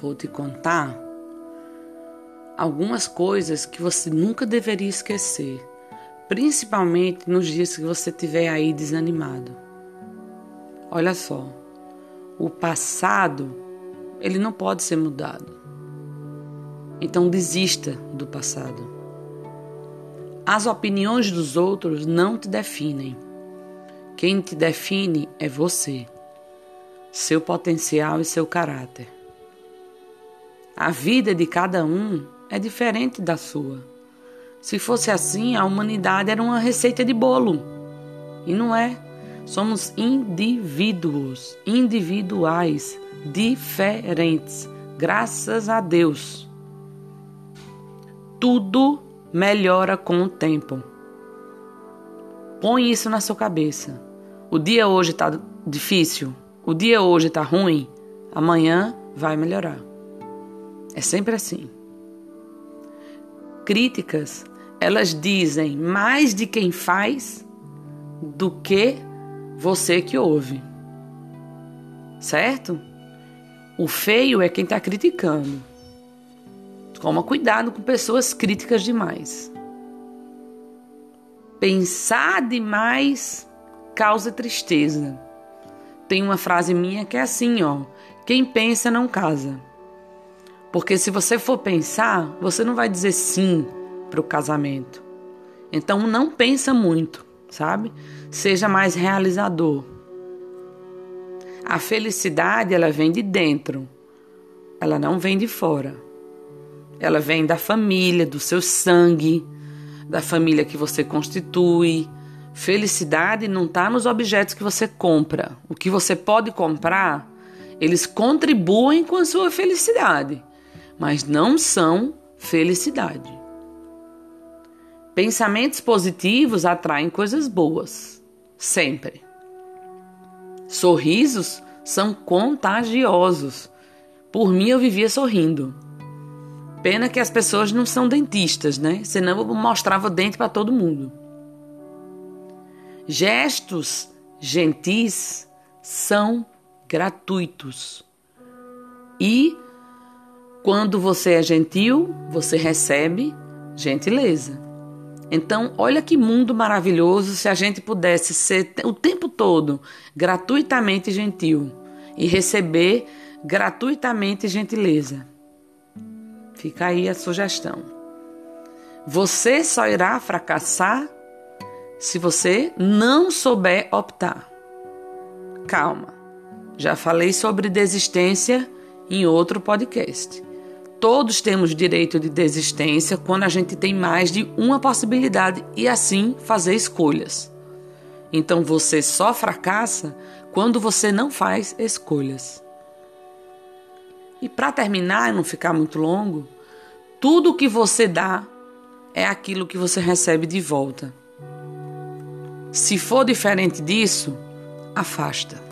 vou te contar algumas coisas que você nunca deveria esquecer, principalmente nos dias que você estiver aí desanimado. Olha só, o passado, ele não pode ser mudado. Então desista do passado. As opiniões dos outros não te definem. Quem te define é você, seu potencial e seu caráter. A vida de cada um é diferente da sua. Se fosse assim, a humanidade era uma receita de bolo. E não é. Somos indivíduos, individuais, diferentes, graças a Deus. Tudo melhora com o tempo. Põe isso na sua cabeça. O dia hoje está difícil, o dia hoje está ruim, amanhã vai melhorar. É sempre assim. Críticas, elas dizem mais de quem faz do que você que ouve. Certo? O feio é quem está criticando. Toma cuidado com pessoas críticas demais. Pensar demais causa tristeza. Tem uma frase minha que é assim, ó: quem pensa não casa. Porque se você for pensar, você não vai dizer sim para o casamento. Então não pensa muito, sabe? Seja mais realizador. A felicidade ela vem de dentro. Ela não vem de fora. Ela vem da família, do seu sangue, da família que você constitui. Felicidade não está nos objetos que você compra. O que você pode comprar, eles contribuem com a sua felicidade, mas não são felicidade. Pensamentos positivos atraem coisas boas, sempre. Sorrisos são contagiosos. Por mim, eu vivia sorrindo. Pena que as pessoas não são dentistas, né? Senão eu mostrava dente para todo mundo. Gestos gentis são gratuitos. E quando você é gentil, você recebe gentileza. Então, olha que mundo maravilhoso se a gente pudesse ser o tempo todo gratuitamente gentil e receber gratuitamente gentileza. Fica aí a sugestão. Você só irá fracassar se você não souber optar. Calma, já falei sobre desistência em outro podcast. Todos temos direito de desistência quando a gente tem mais de uma possibilidade e assim fazer escolhas. Então você só fracassa quando você não faz escolhas. E para terminar e não ficar muito longo, tudo que você dá é aquilo que você recebe de volta. Se for diferente disso, afasta.